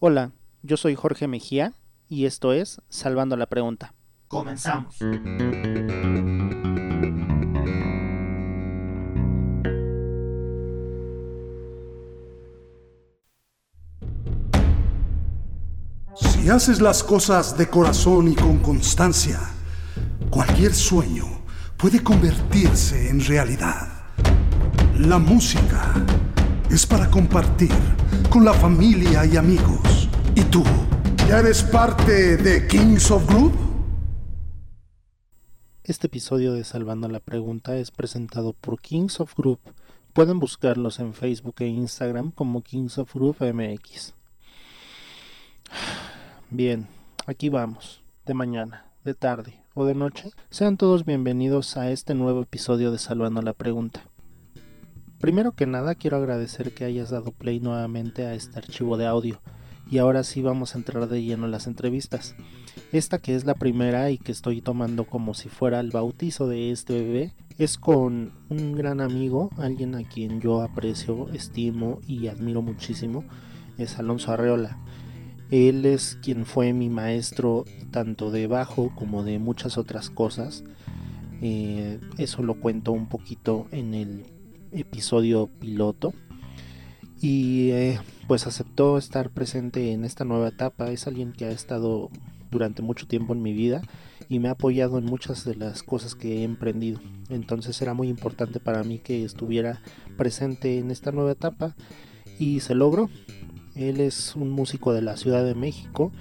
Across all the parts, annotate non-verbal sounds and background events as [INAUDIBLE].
Hola, yo soy Jorge Mejía y esto es Salvando la Pregunta. Comenzamos. Si haces las cosas de corazón y con constancia, cualquier sueño puede convertirse en realidad. La música es para compartir con la familia y amigos. ¿Y tú? ¿Ya eres parte de Kings of Group? Este episodio de Salvando la Pregunta es presentado por Kings of Group. Pueden buscarlos en Facebook e Instagram como Kings of Group MX. Bien, aquí vamos, de mañana, de tarde o de noche. Sean todos bienvenidos a este nuevo episodio de Salvando la Pregunta. Primero que nada quiero agradecer que hayas dado play nuevamente a este archivo de audio y ahora sí vamos a entrar de lleno en las entrevistas. Esta que es la primera y que estoy tomando como si fuera el bautizo de este bebé es con un gran amigo, alguien a quien yo aprecio, estimo y admiro muchísimo, es Alonso Arreola. Él es quien fue mi maestro tanto de bajo como de muchas otras cosas. Eh, eso lo cuento un poquito en el episodio piloto. Y eh, pues aceptó estar presente en esta nueva etapa. Es alguien que ha estado durante mucho tiempo en mi vida y me ha apoyado en muchas de las cosas que he emprendido. Entonces era muy importante para mí que estuviera presente en esta nueva etapa y se logró. Él es un músico de la Ciudad de México,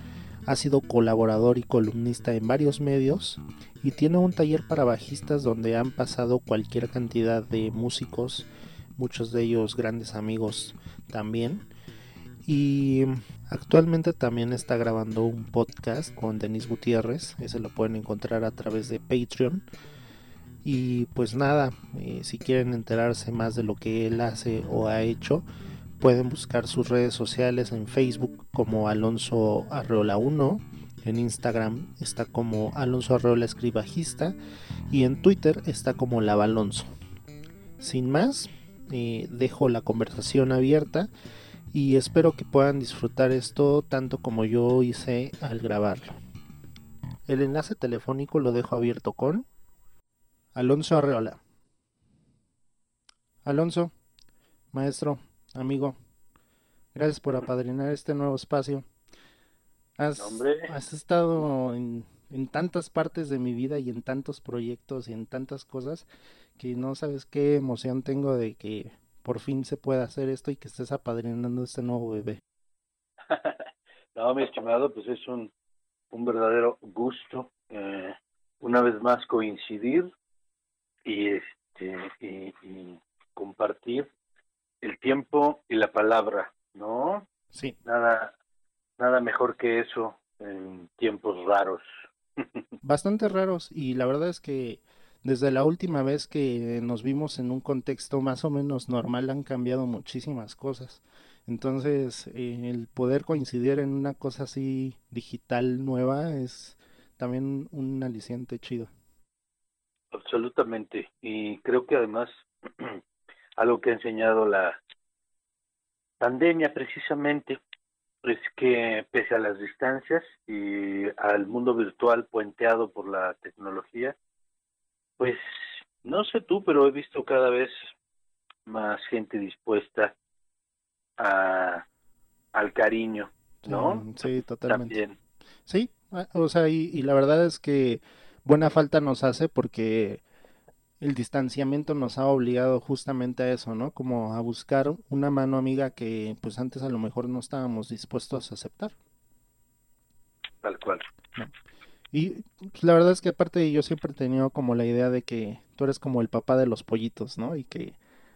ha sido colaborador y columnista en varios medios y tiene un taller para bajistas donde han pasado cualquier cantidad de músicos, muchos de ellos grandes amigos también. Y actualmente también está grabando un podcast con Denis Gutiérrez, ese lo pueden encontrar a través de Patreon. Y pues nada, eh, si quieren enterarse más de lo que él hace o ha hecho, Pueden buscar sus redes sociales en Facebook como Alonso Arreola 1, en Instagram está como Alonso Arreola Escribajista y en Twitter está como Lavalonso. Sin más, eh, dejo la conversación abierta y espero que puedan disfrutar esto tanto como yo hice al grabarlo. El enlace telefónico lo dejo abierto con Alonso Arreola. Alonso, maestro, amigo, gracias por apadrinar este nuevo espacio. Has, has estado en, en, tantas partes de mi vida y en tantos proyectos y en tantas cosas que no sabes qué emoción tengo de que por fin se pueda hacer esto y que estés apadrinando este nuevo bebé. [LAUGHS] no, mi estimado, pues es un, un verdadero gusto eh, una vez más coincidir y este y, y compartir el tiempo y la palabra, ¿no? Sí. Nada, nada mejor que eso en tiempos raros. [LAUGHS] Bastante raros y la verdad es que desde la última vez que nos vimos en un contexto más o menos normal han cambiado muchísimas cosas. Entonces, eh, el poder coincidir en una cosa así digital nueva es también un aliciente chido. Absolutamente. Y creo que además [CLEARS THROAT] algo que ha enseñado la pandemia precisamente es que pese a las distancias y al mundo virtual puenteado por la tecnología, pues no sé tú, pero he visto cada vez más gente dispuesta a al cariño, ¿no? Mm, sí, totalmente. Sí, ah, o sea, y, y la verdad es que buena falta nos hace porque el distanciamiento nos ha obligado justamente a eso, ¿no? Como a buscar una mano amiga que pues antes a lo mejor no estábamos dispuestos a aceptar. Tal cual. Y pues, la verdad es que aparte yo siempre he tenido como la idea de que tú eres como el papá de los pollitos, ¿no? Y que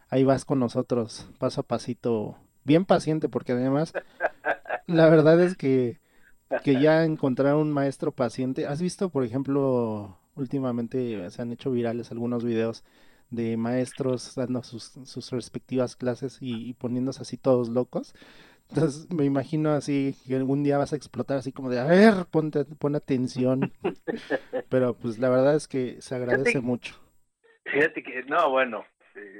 ahí vas con nosotros paso a pasito, bien paciente, porque además la verdad es que, que ya encontrar un maestro paciente, ¿has visto, por ejemplo, últimamente se han hecho virales algunos videos de maestros dando sus, sus respectivas clases y, poniéndose así todos locos. Entonces me imagino así que algún día vas a explotar así como de, a ver, ponte, pon atención. [LAUGHS] Pero pues la verdad es que se agradece mucho. Fíjate que, no, bueno,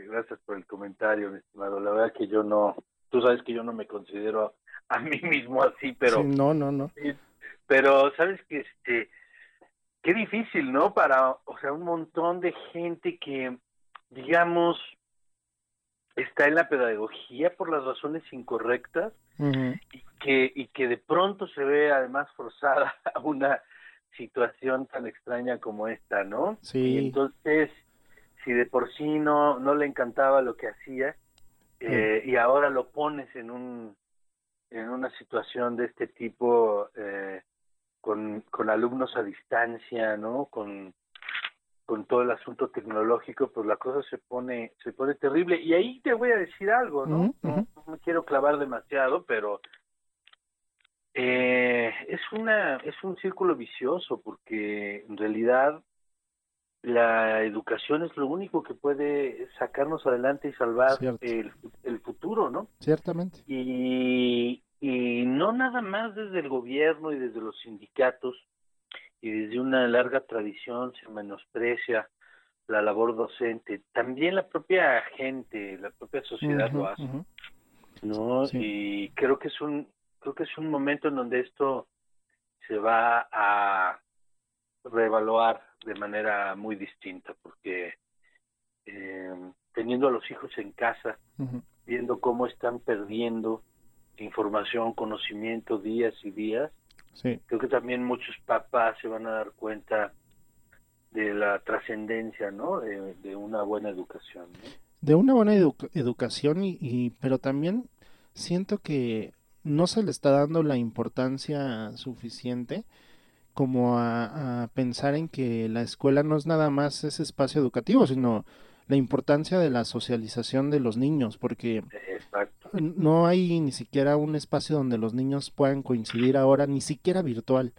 gracias por el comentario, mi estimado. La verdad que yo no, tú sabes que yo no me considero a mí mismo así, pero no, no, no. Pero sabes que este qué difícil, ¿no? Para, o sea, un montón de gente que digamos está en la pedagogía por las razones incorrectas y que y que de pronto se ve además forzada [LAUGHS] a una situación tan extraña como esta, ¿no? Sí. Y entonces, si de por sí no no le encantaba lo que hacía eh, y ahora lo pones en un en una situación de este tipo eh, con, con alumnos a distancia, ¿no? Con con todo el asunto tecnológico, pues la cosa se pone se pone terrible. Y ahí te voy a decir algo, ¿no? no, me quiero clavar demasiado, pero eh, es una es un círculo vicioso porque en realidad la educación es lo único que puede sacarnos adelante y salvar el, el, futuro, ¿no? Ciertamente. Y, y no nada más desde el gobierno y desde los sindicatos, y desde una larga tradición se menosprecia la labor docente. También la propia gente, la propia sociedad lo hace, ¿no? Y creo que es un creo que es un momento en donde esto se va a reevaluar de manera muy distinta, porque eh, teniendo a los hijos en casa, viendo cómo están perdiendo información, conocimiento días y días, Creo que también muchos papás se van a dar cuenta de la trascendencia, ¿no? De, una buena educación. De una buena educación y, pero también siento que no se le está dando la importancia suficiente como a, a, pensar en que la escuela no es nada más ese espacio educativo, sino la importancia de la socialización de los niños, porque no hay ni siquiera un espacio donde los niños puedan coincidir ahora, ni siquiera virtual.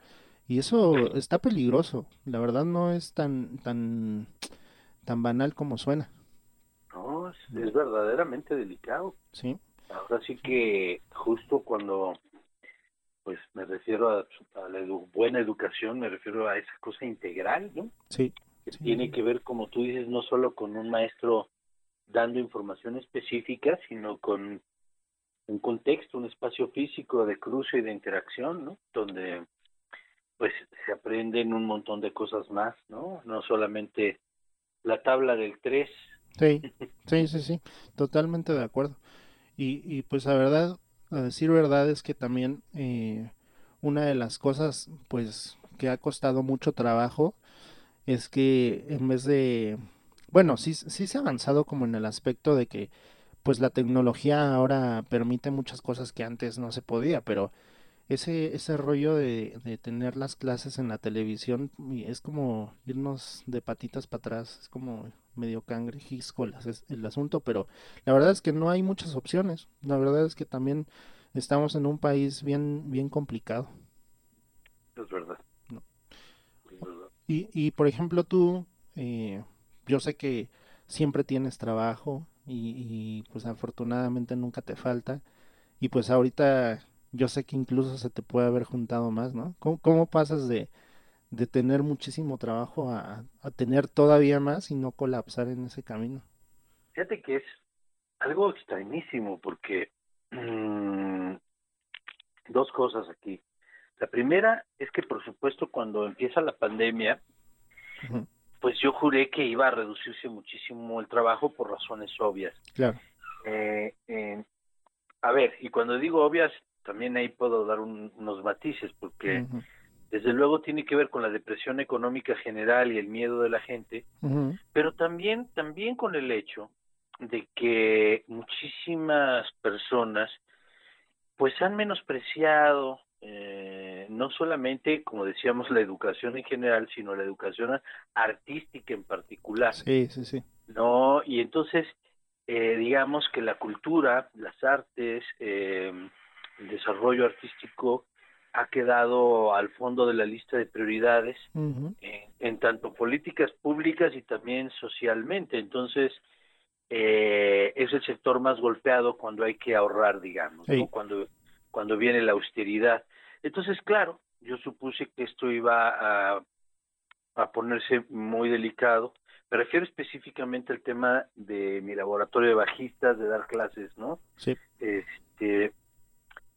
Y eso está peligroso. La verdad no es tan tan tan banal como suena. No, es, verdaderamente delicado. Sí. Ahora sí que justo cuando pues me refiero a, la buena educación, me refiero a esa cosa integral, ¿no? Sí tiene que ver, como tú dices, no solo con un maestro dando información específica, sino con un contexto, un espacio físico de cruce y de interacción, ¿no? Donde pues se aprenden un montón de cosas más, ¿no? No solamente la tabla del 3. Sí, sí, sí, sí, totalmente de acuerdo. Y, y pues la verdad, a decir verdad es que también eh, una de las cosas pues que ha costado mucho trabajo es que en vez de, bueno, sí, sí se ha avanzado como en el aspecto de que pues la tecnología ahora permite muchas cosas que antes no se podía, pero ese, ese rollo de, de tener las clases en la televisión es como irnos de patitas para atrás, es como medio cangrejisco es el asunto, pero la verdad es que no hay muchas opciones, la verdad es que también estamos en un país bien, bien complicado. Es verdad. Y, y por ejemplo, tú, eh, yo sé que siempre tienes trabajo y, pues afortunadamente nunca te falta. Y pues ahorita yo sé que incluso se te puede haber juntado más, ¿no? ¿Cómo, pasas de, de, tener muchísimo trabajo a, a, tener todavía más y no colapsar en ese camino? Fíjate que es algo extrañísimo porque mm, dos cosas aquí. La primera es que, por supuesto, cuando empieza la pandemia, pues yo juré que iba a reducirse muchísimo el trabajo por razones obvias. Claro. Eh, a ver, y cuando digo obvias, también ahí puedo dar unos matices, porque desde luego tiene que ver con la depresión económica general y el miedo de la gente, pero también, también con el hecho de que muchísimas personas pues han menospreciado eh, no solamente, como decíamos, la educación en general, sino la educación artística en particular. Sí, sí, sí. No, y entonces, eh, digamos que la cultura, las artes, eh, el desarrollo artístico ha quedado al fondo de la lista de prioridades en, tanto políticas públicas y también socialmente. Entonces, eh, es el sector más golpeado cuando hay que ahorrar, digamos, cuando cuando viene la austeridad. Entonces, claro, yo supuse que esto iba a, a ponerse muy delicado. Me refiero específicamente al tema de mi laboratorio de bajistas, de dar clases, ¿no? Sí. Este,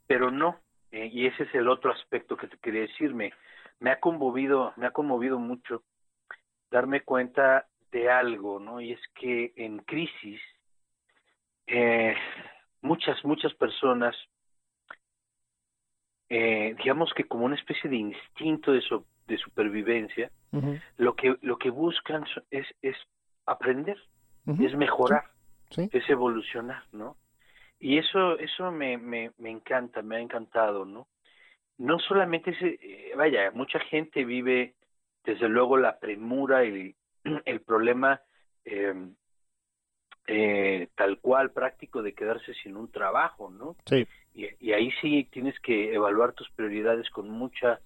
pero no, eh, y ese es el otro aspecto que te quería decirme. Me ha conmovido, me ha conmovido mucho darme cuenta de algo, ¿no? Y es que en crisis eh, muchas, muchas personas, eh, digamos que como una especie de instinto de, de supervivencia, lo que lo que buscan es, es aprender, es mejorar, es evolucionar, ¿no? Y eso eso me, me, me encanta, me ha encantado, ¿no? No solamente ese, eh, vaya, mucha gente vive desde luego la premura y [CLEARS THROAT] el problema eh, eh, tal cual práctico de quedarse sin un trabajo, ¿no? Sí. Y, ahí sí tienes que evaluar tus prioridades con mucha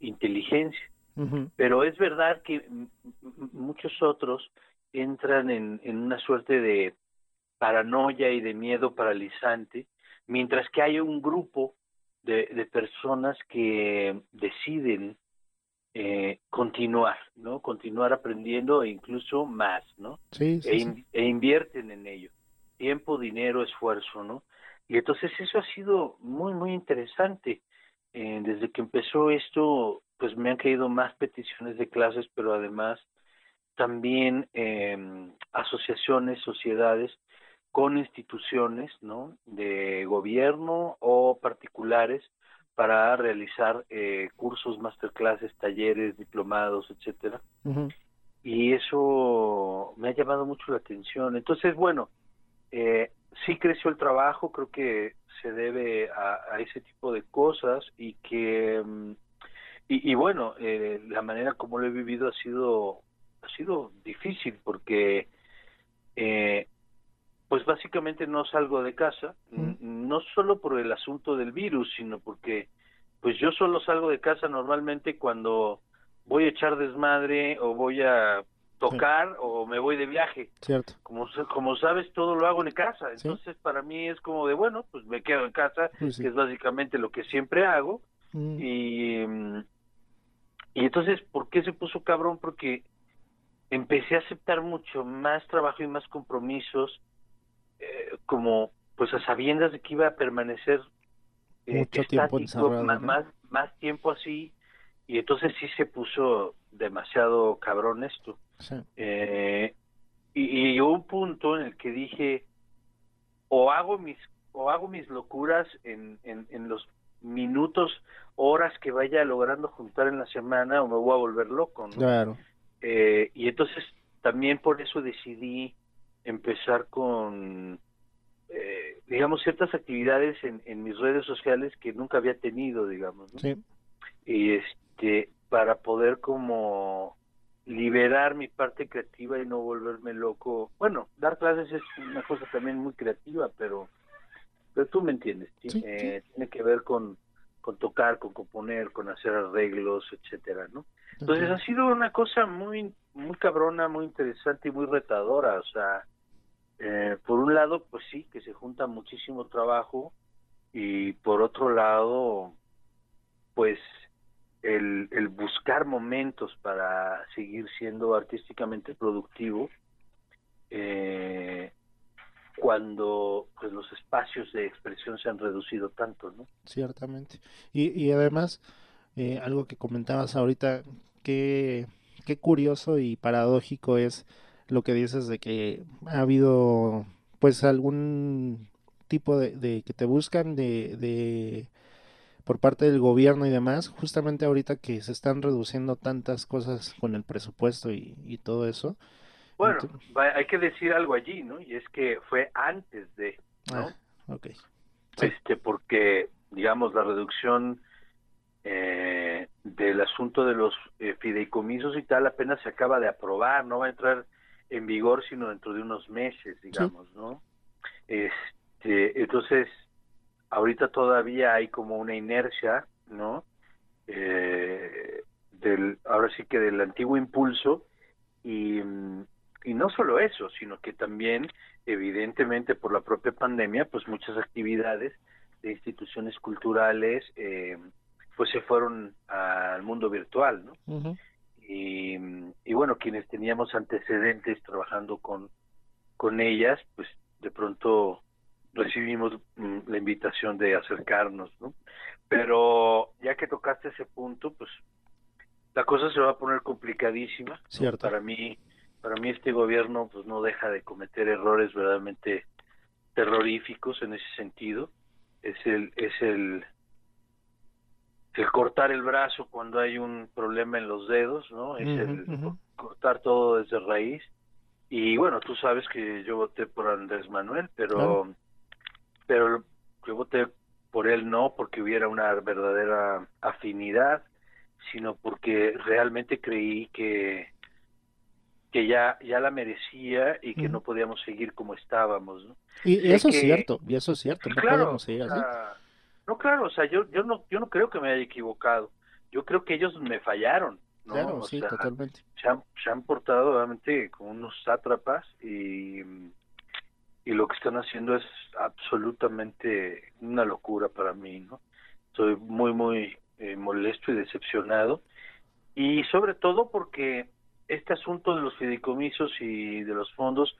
inteligencia. Pero es verdad que muchos otros entran en, en una suerte de paranoia y de miedo paralizante, mientras que hay un grupo de, de personas que deciden eh, continuar, ¿no? Continuar aprendiendo e incluso más, ¿no? Sí, e, e, invierten en ello. Tiempo, dinero, esfuerzo, ¿no? Y entonces eso ha sido muy, muy interesante. Eh, desde que empezó esto, pues me han caído más peticiones de clases, pero además también eh, asociaciones, sociedades con instituciones, ¿no? De gobierno o particulares para realizar eh, cursos, masterclasses, talleres, diplomados, etcétera. Y eso me ha llamado mucho la atención. Entonces, bueno, eh, sí creció el trabajo, creo que se debe a, ese tipo de cosas y que, mm, y, bueno, eh, la manera como lo he vivido ha sido, ha sido difícil porque eh, pues básicamente no salgo de casa, no solo por el asunto del virus, sino porque pues yo solo salgo de casa normalmente cuando voy a echar desmadre o voy a tocar o me voy de viaje. Cierto. Como, como sabes, todo lo hago en casa. Entonces, para mí es como de, bueno, pues me quedo en casa, que es básicamente lo que siempre hago. Y, y entonces, ¿por qué se puso cabrón? Porque empecé a aceptar mucho más trabajo y más compromisos eh, como pues a sabiendas de que iba a permanecer eh, mucho tiempo encerrado, más, más, tiempo así y entonces sí se puso demasiado cabrón esto eh, y, y hubo un punto en el que dije o hago mis o hago mis locuras en, en, en los minutos horas que vaya logrando juntar en la semana o me voy a volver loco claro eh, y entonces también por eso decidí empezar con, eh, digamos, ciertas actividades en, en, mis redes sociales que nunca había tenido, digamos. ¿no? Sí. Y este, para poder como liberar mi parte creativa y no volverme loco. Bueno, dar clases es una cosa también muy creativa, pero, pero tú me entiendes. Eh, tiene que ver con, con tocar, con componer, con hacer arreglos, etcétera, ¿no? Entonces ha sido una cosa muy muy cabrona, muy interesante y muy retadora, o sea, eh, por un lado, pues sí, que se junta muchísimo trabajo y por otro lado, pues el, buscar momentos para seguir siendo artísticamente productivo eh, cuando pues los espacios de expresión se han reducido tanto, ¿no? Ciertamente. Y, y además, eh, algo que comentabas ahorita, que qué curioso y paradójico es lo que dices de que ha habido pues algún tipo de, que te buscan de, por parte del gobierno y demás, justamente ahorita que se están reduciendo tantas cosas con el presupuesto y, todo eso. Bueno, hay que decir algo allí, ¿no? Y es que fue antes de, ¿no? Ah, ok. Este, porque, digamos, la reducción eh, del asunto de los eh, fideicomisos y tal apenas se acaba de aprobar, no va a entrar en vigor sino dentro de unos meses, digamos, ¿no? Este, entonces, ahorita todavía hay como una inercia, ¿no? Eh, del, ahora sí que del antiguo impulso y, y no solo eso, sino que también, evidentemente, por la propia pandemia, pues muchas actividades de instituciones culturales, eh, pues se fueron al mundo virtual, ¿no? y, y, bueno, quienes teníamos antecedentes trabajando con, con ellas, pues de pronto recibimos mm, la invitación de acercarnos, ¿no? Pero ya que tocaste ese punto, pues la cosa se va a poner complicadísima. Cierto. Para mí, para mí este gobierno pues no deja de cometer errores verdaderamente terroríficos en ese sentido. Es el es el el cortar el brazo cuando hay un problema en los dedos, ¿no? Es el cortar todo desde raíz. Y bueno, tú sabes que yo voté por Andrés Manuel, pero pero yo voté por él no porque hubiera una verdadera afinidad, sino porque realmente creí que que ya ya la merecía y que no podíamos seguir como estábamos, ¿no? Y, eso es cierto, y eso es cierto, no claro, podemos seguir así. no, claro, o sea, yo yo no yo no creo que me haya equivocado. Yo creo que ellos me fallaron, ¿no? Claro, sí, totalmente. Se han, se han portado realmente como unos sátrapas y y lo que están haciendo es absolutamente una locura para mí, ¿no? Estoy muy, muy eh, molesto y decepcionado. Y sobre todo porque este asunto de los fideicomisos y de los fondos,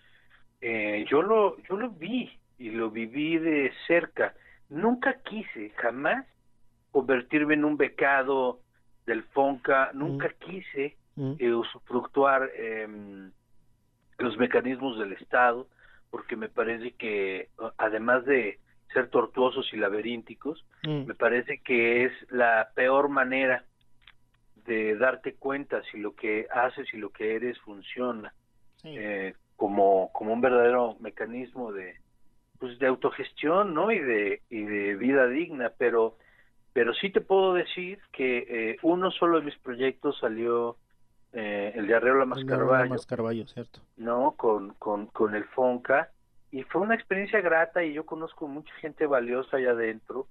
eh, yo lo yo lo vi y lo viví de cerca. Nunca quise, jamás, convertirme en un becado del FONCA, nunca mm. quise mm. Eh, usufructuar em, los mecanismos del Estado, porque me parece que además de ser tortuosos y laberínticos, mm. me parece que es la peor manera de darte cuenta si lo que haces y lo que eres funciona eh, como como un verdadero mecanismo de pues de autogestión no y de y de vida digna. Pero pero sí te puedo decir que eh, uno solo de mis proyectos salió eh, el de Arreola más Carballo, cierto. No, con, con, con el Fonca, y fue una experiencia grata y yo conozco mucha gente valiosa allá adentro.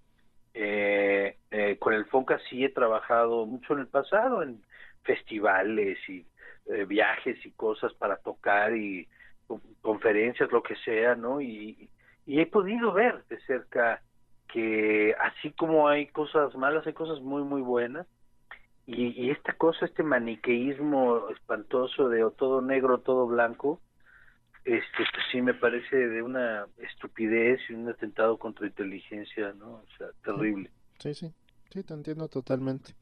Eh, eh, con el Fonca sí he trabajado mucho en el pasado, en festivales y eh, viajes y cosas para tocar y conferencias, lo que sea, ¿no? Y, y he podido ver de cerca que así como hay cosas malas, hay cosas muy, muy buenas y, esta cosa, este maniqueísmo espantoso de o todo negro, todo blanco, este pues sí me parece de una estupidez y un atentado contra inteligencia, ¿no? O sea, terrible. Sí, sí, sí, te entiendo totalmente.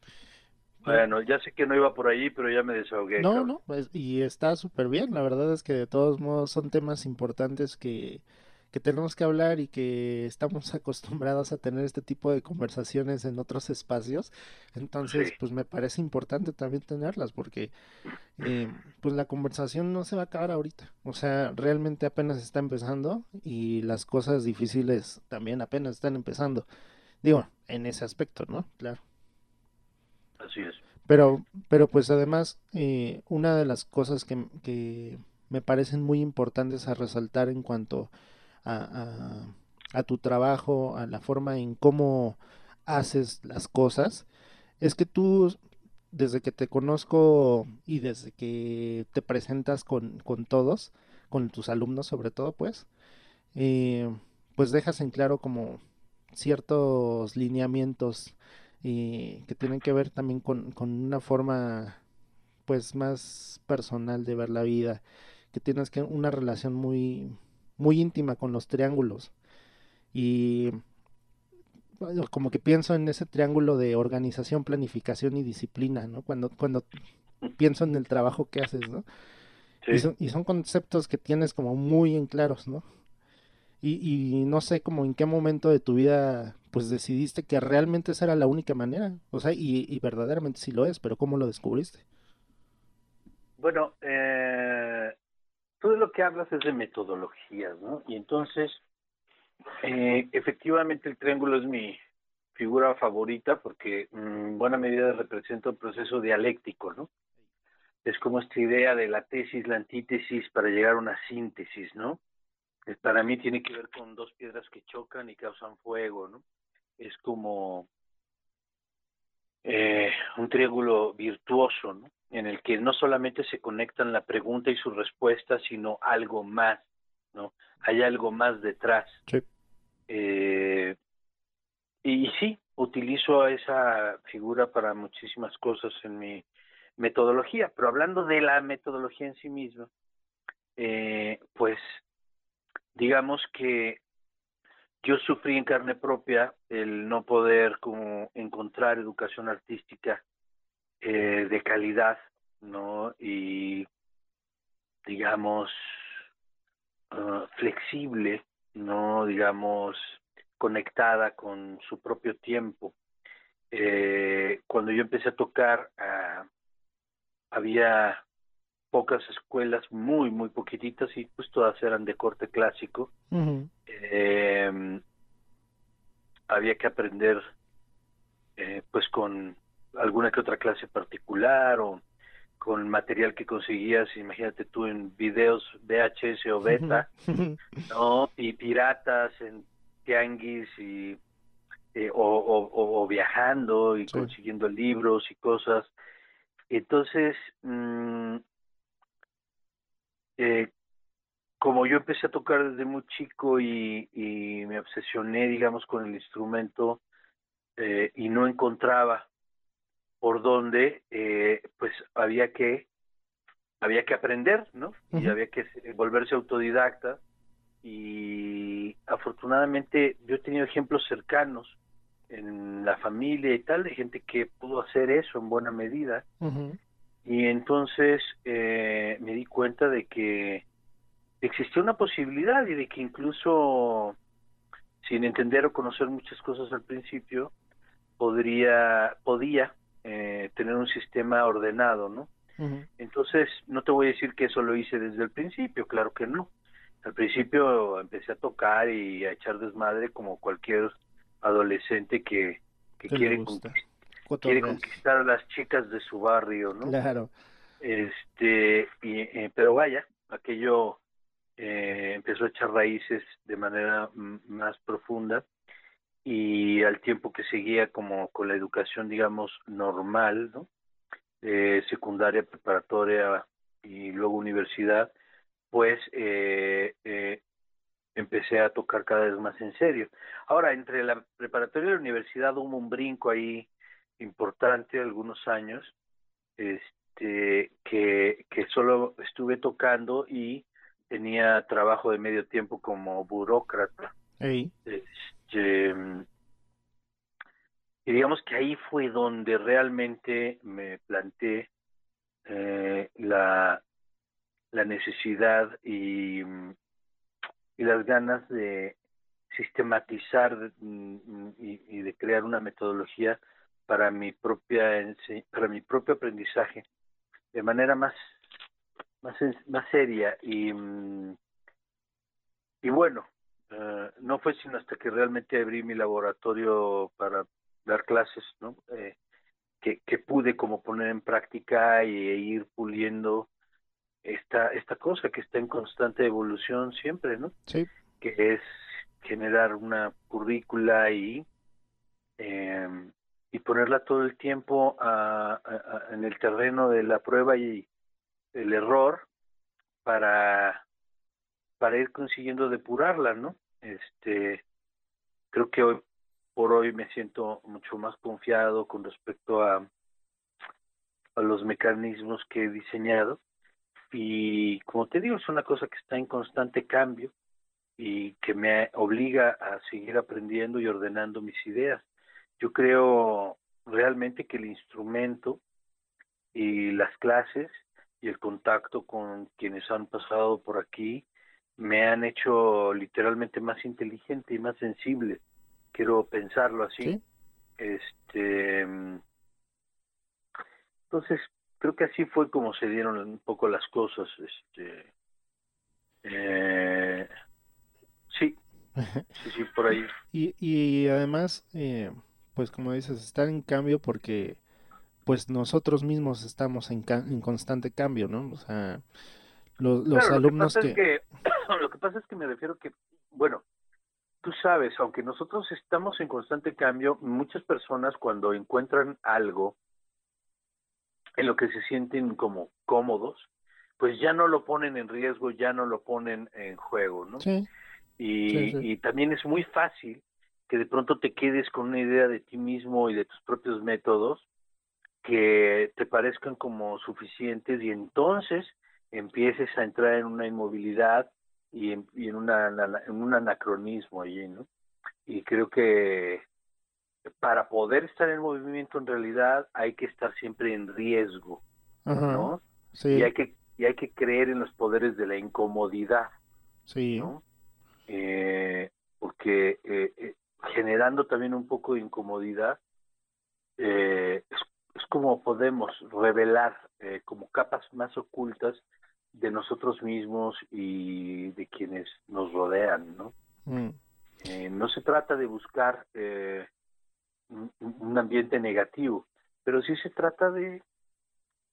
Bueno, ya sé que no iba por allí, pero ya me desahogué. No, no, pues, y está súper bien. La verdad es que de todos modos son temas importantes que, que tenemos que hablar y que estamos [LAUGHS] acostumbrados a tener este tipo de conversaciones en otros espacios. Entonces, pues me parece importante también tenerlas porque eh, pues la conversación no se va a acabar ahorita. O sea, realmente apenas está empezando y las cosas difíciles también apenas están empezando. Digo, en ese aspecto, ¿no? Claro. Así es. Pero, pero pues además, eh, una de las cosas que, que me parecen muy importantes a resaltar en cuanto a, a, tu trabajo, a la forma en cómo haces las cosas, es que tú, desde que te conozco y desde que te presentas con, con todos, con tus alumnos sobre todo, pues, eh, pues dejas en claro como ciertos lineamientos y que tienen que ver también con, con, una forma pues más personal de ver la vida, que tienes que una relación muy muy íntima con los triángulos. Y como que pienso en ese triángulo de organización, planificación y disciplina, ¿no? Cuando, cuando pienso en el trabajo que haces, ¿no? Y, son, conceptos que tienes como muy en claros, ¿no? Y, y no sé como en qué momento de tu vida pues decidiste que realmente esa era la única manera, o sea, y, y verdaderamente sí lo es, pero ¿cómo lo descubriste? Bueno, eh, lo que hablas es de metodologías, ¿no? Y entonces, eh, efectivamente el triángulo es mi figura favorita porque mm, en buena medida representa un proceso dialéctico, ¿no? Es como esta idea de la tesis, la antítesis para llegar a una síntesis, ¿no? Para mí tiene que ver con dos piedras que chocan y causan fuego, ¿no? Es como eh, un triángulo virtuoso, ¿no? En el que no solamente se conectan la pregunta y su respuesta, sino algo más, ¿no? Hay algo más detrás. Eh, y, sí, utilizo esa figura para muchísimas cosas en mi metodología, pero hablando de la metodología en sí misma, eh, pues digamos que yo sufrí en carne propia el no poder como encontrar educación artística eh, de calidad, ¿no? Y digamos ah, flexible, no digamos conectada con su propio tiempo. Eh, cuando yo empecé a tocar, ah, había pocas escuelas, muy, muy poquititas, y pues todas eran de corte clásico. eh, había que aprender eh, pues con alguna que otra clase particular o con material que conseguías, imagínate tú en videos VHS o beta, [LAUGHS] ¿no? Y piratas en tianguis y eh, o, o, o, viajando y consiguiendo libros y cosas. Entonces, mmm, eh, como yo empecé a tocar desde muy chico y, y me obsesioné, digamos, con el instrumento eh, y no encontraba por dónde, eh, pues había que había que aprender, ¿no? Uh -huh. Y había que volverse autodidacta. Y afortunadamente yo he tenido ejemplos cercanos en la familia y tal de gente que pudo hacer eso en buena medida. Uh -huh. Y entonces eh, me di cuenta de que existía una posibilidad y de que incluso sin entender o conocer muchas cosas al principio podría podía eh, tener un sistema ordenado, ¿no? Uh -huh. Entonces no te voy a decir que eso lo hice desde el principio, claro que no. Al principio empecé a tocar y a echar desmadre como cualquier adolescente que, que quiere conquistar quiere conquistar a las chicas de su barrio, ¿no? Claro. Este, y, eh, pero vaya, aquello eh, empezó a echar raíces de manera más profunda y al tiempo que seguía como con la educación, digamos, normal, ¿no? Eh, secundaria, preparatoria y luego universidad, pues eh, empecé a tocar cada vez más en serio. Ahora, entre la preparatoria y la universidad hubo un brinco ahí importante algunos años este que, que solo estuve tocando y tenía trabajo de medio tiempo como burócrata hey. este, y digamos que ahí fue donde realmente me planteé eh, la la necesidad y, y las ganas de sistematizar y, y de crear una metodología para mi propia para mi propio aprendizaje de manera más más más seria y y bueno uh, no fue sino hasta que realmente abrí mi laboratorio para dar clases no eh, que, que pude como poner en práctica y e ir puliendo esta esta cosa que está en constante evolución siempre no sí. que es generar una currícula y eh, y ponerla todo el tiempo a, a, a, en el terreno de la prueba y el error para para ir consiguiendo depurarla, ¿no? Este creo que hoy por hoy me siento mucho más confiado con respecto a a los mecanismos que he diseñado. Y como te digo es una cosa que está en constante cambio y que me obliga a seguir aprendiendo y ordenando mis ideas. Yo creo realmente que el instrumento y las clases y el contacto con quienes han pasado por aquí me han hecho literalmente más inteligente y más sensible. Quiero pensarlo así. ¿Sí? Este entonces creo que así fue como se dieron un poco las cosas. Este eh, sí, [LAUGHS] sí, sí, por ahí. y, y además eh pues como dices, estar en cambio porque pues nosotros mismos estamos en, en constante cambio, ¿no? O sea, los, los claro, alumnos lo que... que... Es que... [CLEARS THROAT] Lo que pasa es que me refiero que, bueno, tú sabes, aunque nosotros estamos en constante cambio, muchas personas cuando encuentran algo en lo que se sienten como cómodos, pues ya no lo ponen en riesgo, ya no lo ponen en juego, ¿no? Sí. Y, Sí, sí. y también es muy fácil que de pronto te quedes con una idea de ti mismo y de tus propios métodos que te parezcan como suficientes y entonces empieces a entrar en una inmovilidad y en, y en, una, en un anacronismo allí, ¿no? y creo que para poder estar en movimiento en realidad hay que estar siempre en riesgo, ¿no? Sí. Y hay que y hay que creer en los poderes de la incomodidad, Sí. ¿no? Eh, porque eh, eh, generando también un poco de incomodidad es, es como podemos revelar como capas más ocultas de nosotros mismos y de quienes nos rodean, ¿no? Mm, Eh, no se trata de buscar eh, un, ambiente negativo, pero sí se trata de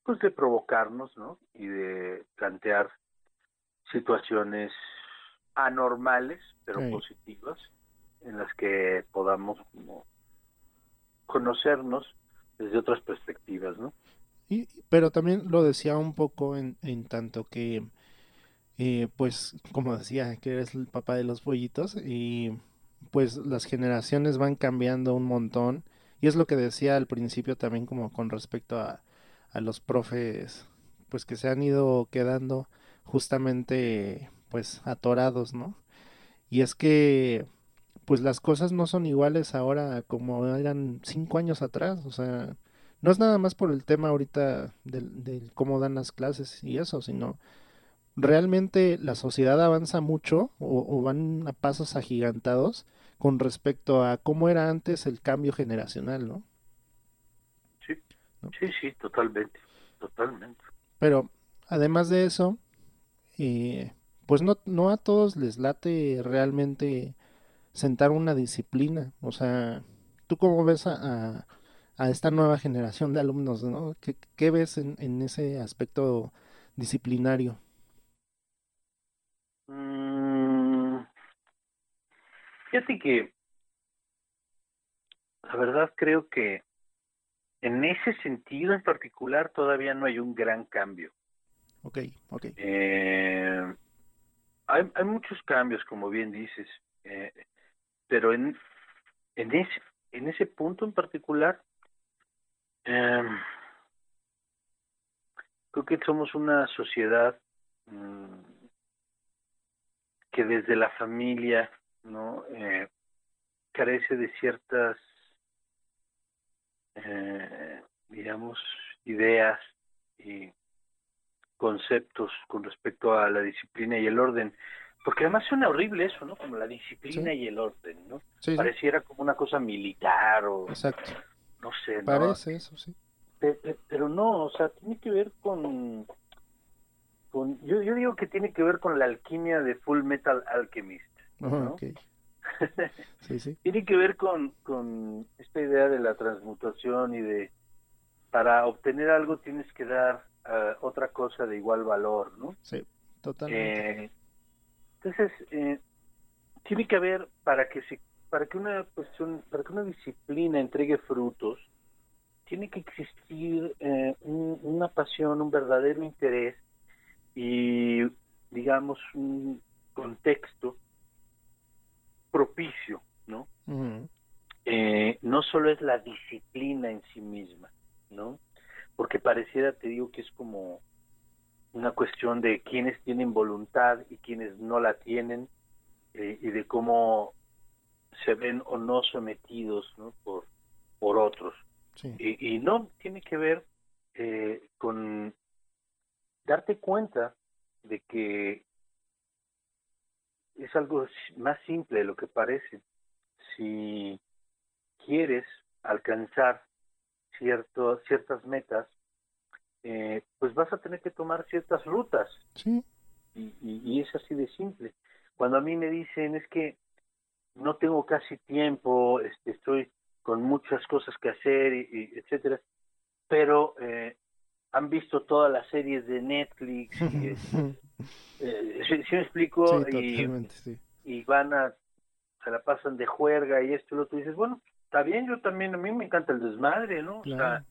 pues de provocarnos, ¿no? Y de plantear situaciones anormales, pero Sí. positivas, en las que podamos como conocernos desde otras perspectivas, ¿no? Y, pero también lo decía un poco en, en tanto que, eh, pues, como decía, que eres el papá de los pollitos y pues las generaciones van cambiando un montón. Y es lo que decía al principio también como con respecto a, a los profes, pues que se han ido quedando justamente, pues, atorados, ¿no? Y es que, pues las cosas no son iguales ahora como eran cinco años atrás, o sea... No es nada más por el tema ahorita del, del cómo dan las clases y eso, sino realmente la sociedad avanza mucho o, o van a pasos agigantados con respecto a cómo era antes el cambio generacional, ¿no? Sí, ¿No? sí, sí, totalmente, totalmente. Pero además de eso, eh, pues no, no a todos les late realmente sentar una disciplina. O sea, ¿tú cómo ves a, a, a esta nueva generación de alumnos, ¿no? ¿Qué, qué ves en, en ese aspecto disciplinario? Mm, fíjate que la verdad creo que en ese sentido en particular todavía no hay un gran cambio. Ok, ok. Eh, hay, hay muchos cambios, como bien dices, eh, pero en, en, ese, en ese punto en particular, eh, creo que somos una sociedad mm, que desde la familia no eh, carece de ciertas eh, digamos ideas y conceptos con respecto a la disciplina y el orden. Porque además suena horrible eso no como la disciplina Sí. y el orden no Sí, sí, pareciera como una cosa militar o exacto. No sé ¿no? Parece eso, sí. Pe- pe- pero no, o sea, tiene que ver con, con yo, yo digo que tiene que ver con la alquimia de Full Metal Alchemist. Ok. [LAUGHS] Sí, sí. tiene que ver con, con esta idea de la transmutación y de para obtener algo tienes que dar ah, otra cosa de igual valor, ¿no? Sí, totalmente. Eh, entonces, eh, tiene que haber para que se, para que una cuestión, para que una disciplina entregue frutos, tiene que existir eh, un- una pasión, un verdadero interés y, digamos, un contexto propicio, ¿no? Eh, no solo es la disciplina en sí misma, ¿no? Porque pareciera, te digo, que es como una cuestión de quienes tienen voluntad y quienes no la tienen eh, y de cómo se ven o no sometidos ¿no? por por otros Sí, y, y no tiene que ver eh, con darte cuenta de que es algo más simple de lo que parece. Si quieres alcanzar cierto, ciertas metas, eh, pues vas a tener que tomar ciertas rutas sí, y, y, y es así de simple. Cuando a mí me dicen es que no tengo casi tiempo, este, estoy con muchas cosas que hacer, y, y etcétera, pero eh, han visto todas las series de Netflix, y, [LAUGHS] este, eh, ¿sí, sí me explico? sí, y, totalmente, sí. y van a, se la pasan de juerga y esto y lo otro, y dices, bueno, está bien, yo también, a mí me encanta el desmadre, ¿no? O sea,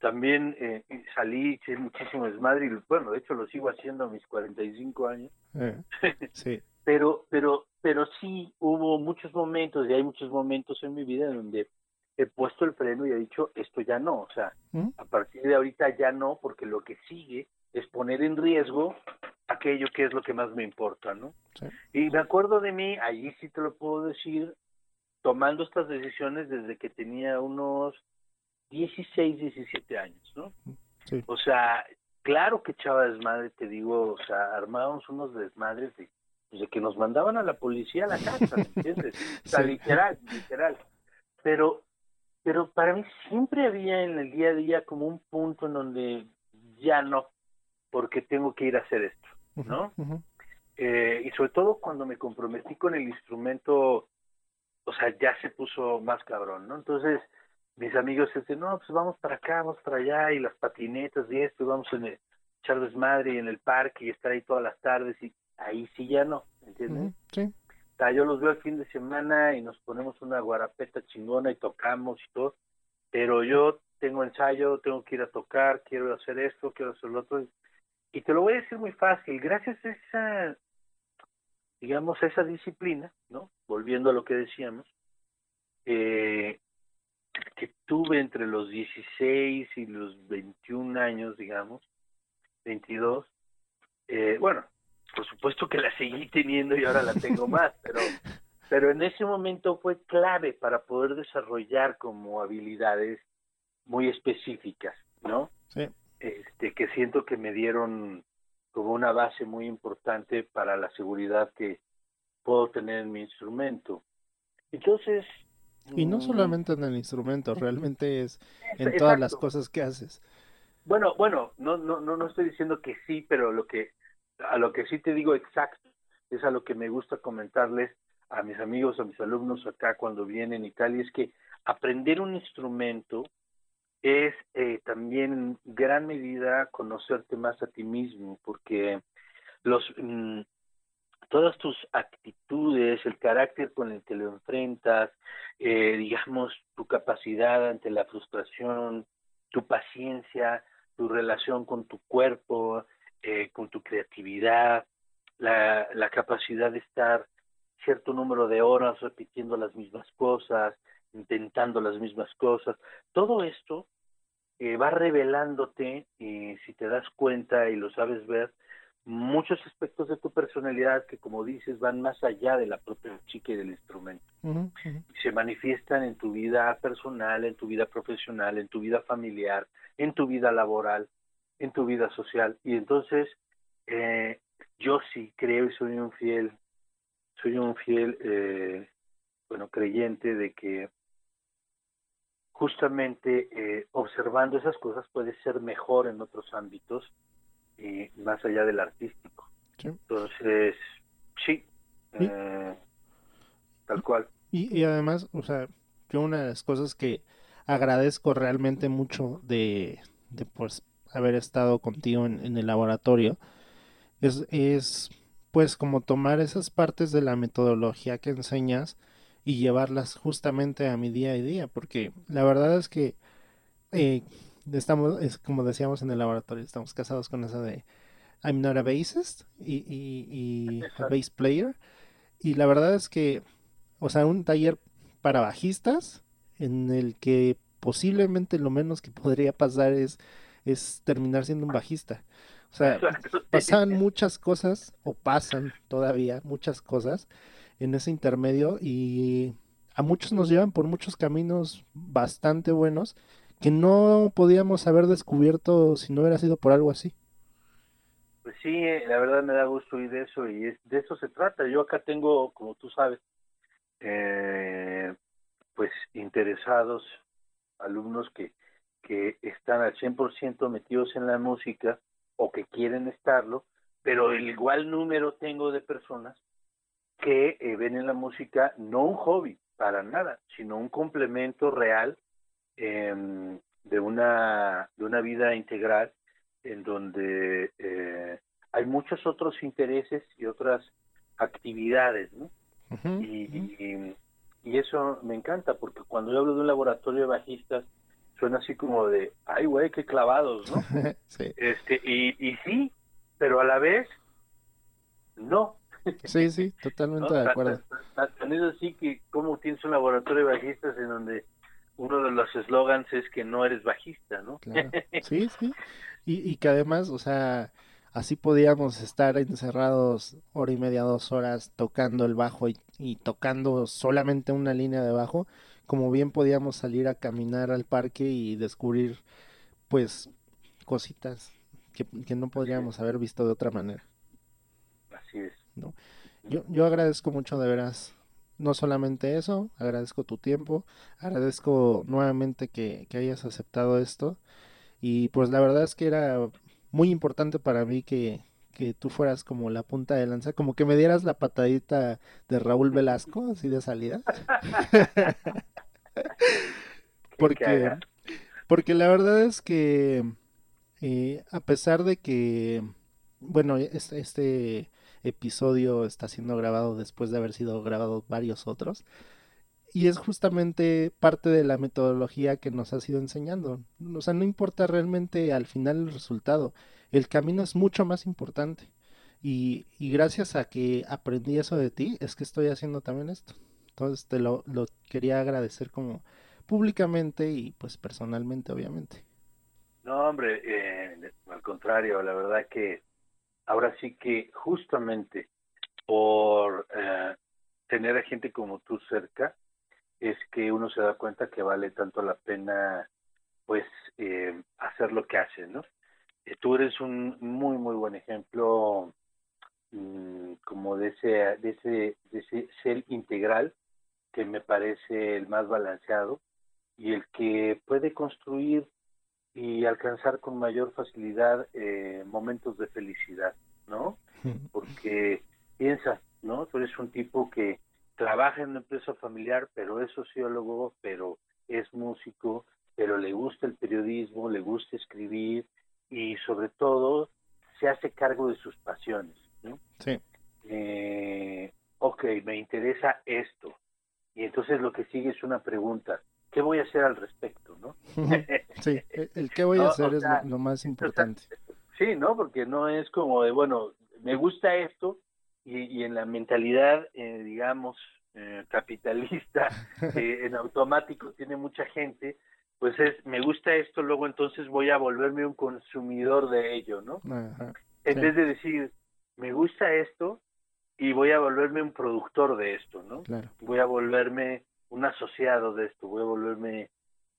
también eh, salí, hice muchísimo desmadre, y bueno, de hecho lo sigo haciendo a mis 45 años, Eh, [LAUGHS] sí, pero pero pero sí hubo muchos momentos y hay muchos momentos en mi vida donde he puesto el freno y he dicho esto ya no, o sea, ¿Mm? a partir de ahorita ya no, porque lo que sigue es poner en riesgo aquello que es lo que más me importa, ¿no? Sí. Y me acuerdo de mí, allí sí te lo puedo decir, tomando estas decisiones desde que tenía unos 16, 17 años, ¿no? Sí. O sea, claro que echaba desmadre, te digo, o sea, armábamos unos desmadres de, pues, de que nos mandaban a la policía a la casa, ¿me entiendes? [LAUGHS] O sea, Sí. literal, literal. Pero, pero para mí siempre había en el día a día como un punto en donde ya no, porque tengo que ir a hacer esto, ¿no? Eh, y sobre todo cuando me comprometí con el instrumento, o sea, ya se puso más cabrón, ¿no? Entonces, mis amigos dicen, no, pues vamos para acá, vamos para allá, y las patinetas y esto, y vamos a echar desmadre y en el parque y estar ahí todas las tardes, y ahí sí ya no, ¿entiendes? Sí. O sea, yo los veo el fin de semana y nos ponemos una guarapeta chingona y tocamos y todo, pero yo tengo ensayo, tengo que ir a tocar, quiero hacer esto, quiero hacer lo otro, y te lo voy a decir muy fácil, gracias a esa, digamos, a esa disciplina, ¿no? Volviendo a lo que decíamos, eh, que tuve entre los 16 y los 21 años, digamos, 22, eh, bueno, por supuesto que la seguí teniendo y ahora la tengo más, pero, pero en ese momento fue clave para poder desarrollar como habilidades muy específicas, ¿no? Sí. Este, que siento que me dieron como una base muy importante para la seguridad que puedo tener en mi instrumento. Entonces... Y no mm, solamente en el instrumento, realmente es en Exacto. todas las cosas que haces. Bueno, bueno, no, no, no, no estoy diciendo que sí, pero lo que, a lo que sí te digo exacto, es a lo que me gusta comentarles a mis amigos, a mis alumnos acá cuando vienen y tal, y es que aprender un instrumento es eh, también en gran medida conocerte más a ti mismo, porque los mm, todas tus actitudes, el carácter con el que lo enfrentas, eh, digamos, tu capacidad ante la frustración, tu paciencia, tu relación con tu cuerpo, eh, con tu creatividad, la, la capacidad de estar cierto número de horas repitiendo las mismas cosas, intentando las mismas cosas. Todo esto eh, va revelándote, eh, si te das cuenta y lo sabes ver, muchos aspectos de tu personalidad que, como dices, van más allá de la propia chica y del instrumento ujú. se manifiestan en tu vida personal, en tu vida profesional, en tu vida familiar, en tu vida laboral, en tu vida social. Y entonces, eh, yo sí creo y soy un fiel, soy un fiel, eh, bueno, creyente de que justamente eh, observando esas cosas puedes ser mejor en otros ámbitos, eh, más allá del artístico. Sí. Entonces, sí, Sí. eh, tal cual. Y, y además, o sea, yo una de las cosas que agradezco realmente mucho de, de pues haber estado contigo en, en el laboratorio es, es pues como tomar esas partes de la metodología que enseñas y llevarlas justamente a mi día a día, porque la verdad es que eh, estamos, es como decíamos en el laboratorio, estamos casados con esa de I'm not a bassist y, y, y a bass player, y la verdad es que o sea, un taller para bajistas en el que posiblemente lo menos que podría pasar es, es terminar siendo un bajista. O sea, Exacto. [LAUGHS] pasaban muchas cosas, o pasan todavía muchas cosas en ese intermedio y a muchos nos llevan por muchos caminos bastante buenos que no podíamos haber descubierto si no hubiera sido por algo así. Pues sí, eh, la verdad me da gusto oír eso y es, de eso se trata. Yo acá tengo, como tú sabes, eh, pues interesados, alumnos que, que están al 100% metidos en la música o que quieren estarlo, pero el igual número tengo de personas que eh, ven en la música no un hobby para nada, sino un complemento real em, de una de una vida integral en donde eh, hay muchos otros intereses y otras actividades, ¿no? Y, y eso me encanta, porque cuando yo hablo de un laboratorio de bajistas, suena así como de, ay, güey, qué clavados, ¿no? [LAUGHS] Sí, Este, y, y sí, pero a la vez, no. sí, sí, ¿no? totalmente de acuerdo. tan- es así que, como tienes un laboratorio de bajistas en donde uno de los eslogans es que no eres bajista, ¿no? Claro. [LAUGHS] Sí, sí. Y, y que además, o sea, así podíamos estar encerrados hora y media, dos horas tocando el bajo y, tocando solamente una línea de bajo, como bien podíamos salir a caminar al parque y descubrir pues cositas que, que no podríamos haber visto de otra manera. Así es. ¿no? Yo, yo agradezco mucho de veras no solamente eso, agradezco tu tiempo, agradezco nuevamente que, que, hayas aceptado esto y pues la verdad es que era muy importante para mí que, que tú fueras como la punta de lanza, como que me dieras la patadita de Raúl Velasco, así de salida. [LAUGHS] porque, porque la verdad es que eh, a pesar de que, bueno, este, este episodio está siendo grabado después de haber sido grabado varios otros. Y es justamente parte de la metodología que nos ha ido enseñando. O sea, no importa realmente al final el resultado. El camino es mucho más importante. Y, y gracias a que aprendí eso de ti, es que estoy haciendo también esto. Entonces te lo, lo quería agradecer como públicamente y pues personalmente, obviamente. No, hombre, eh, al contrario, la verdad que ahora sí que justamente por eh, tener a gente como tú cerca, es que uno se da cuenta que vale tanto la pena pues eh, hacer lo que hace, ¿no? Eh, tú eres un muy muy buen ejemplo mm, como de ese, de ese de ese ser integral que me parece el más balanceado y el que puede construir y alcanzar con mayor facilidad eh, momentos de felicidad, ¿no? Porque piensa, ¿no? Tú eres un tipo que trabaja en una empresa familiar, pero es sociólogo, pero es músico, pero le gusta el periodismo, le gusta escribir y sobre todo se hace cargo de sus pasiones, ¿no? Sí. Eh, ok, me interesa esto. Y entonces lo que sigue es una pregunta. ¿qué voy a hacer al respecto? ¿no? sí, el qué voy a [LAUGHS] hacer es lo, más importante. sí, ¿no? Porque no es como de, bueno, me gusta esto y, y en la mentalidad, eh, digamos, eh, capitalista, [LAUGHS] eh, en automático tiene mucha gente, pues es, me gusta esto, luego entonces voy a volverme un consumidor de ello, ¿no? en vez de decir, me gusta esto y voy a volverme un productor de esto, ¿no? Voy a volverme un asociado de esto, voy a volverme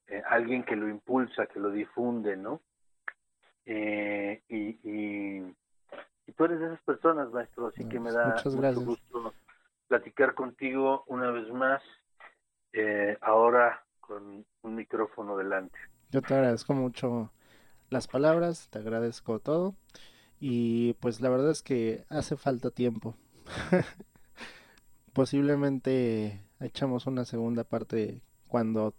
eh, alguien que lo impulsa, que lo difunde, ¿no? Eh, y, y, tú eres de esas personas, maestro, así que me da mucho gusto platicar contigo una vez más, eh, ahora con un micrófono delante. Yo te agradezco mucho las palabras, te agradezco todo y pues la verdad es que hace falta tiempo. [LAUGHS] Posiblemente echamos una segunda parte cuando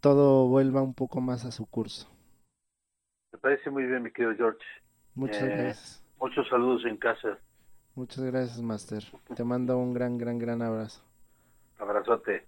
todo vuelva un poco más a su curso. Me parece muy bien, mi querido George. Muchas eh, gracias. Muchos saludos en casa. Muchas gracias, Master. Te mando un gran, gran, gran abrazo. Abrazote.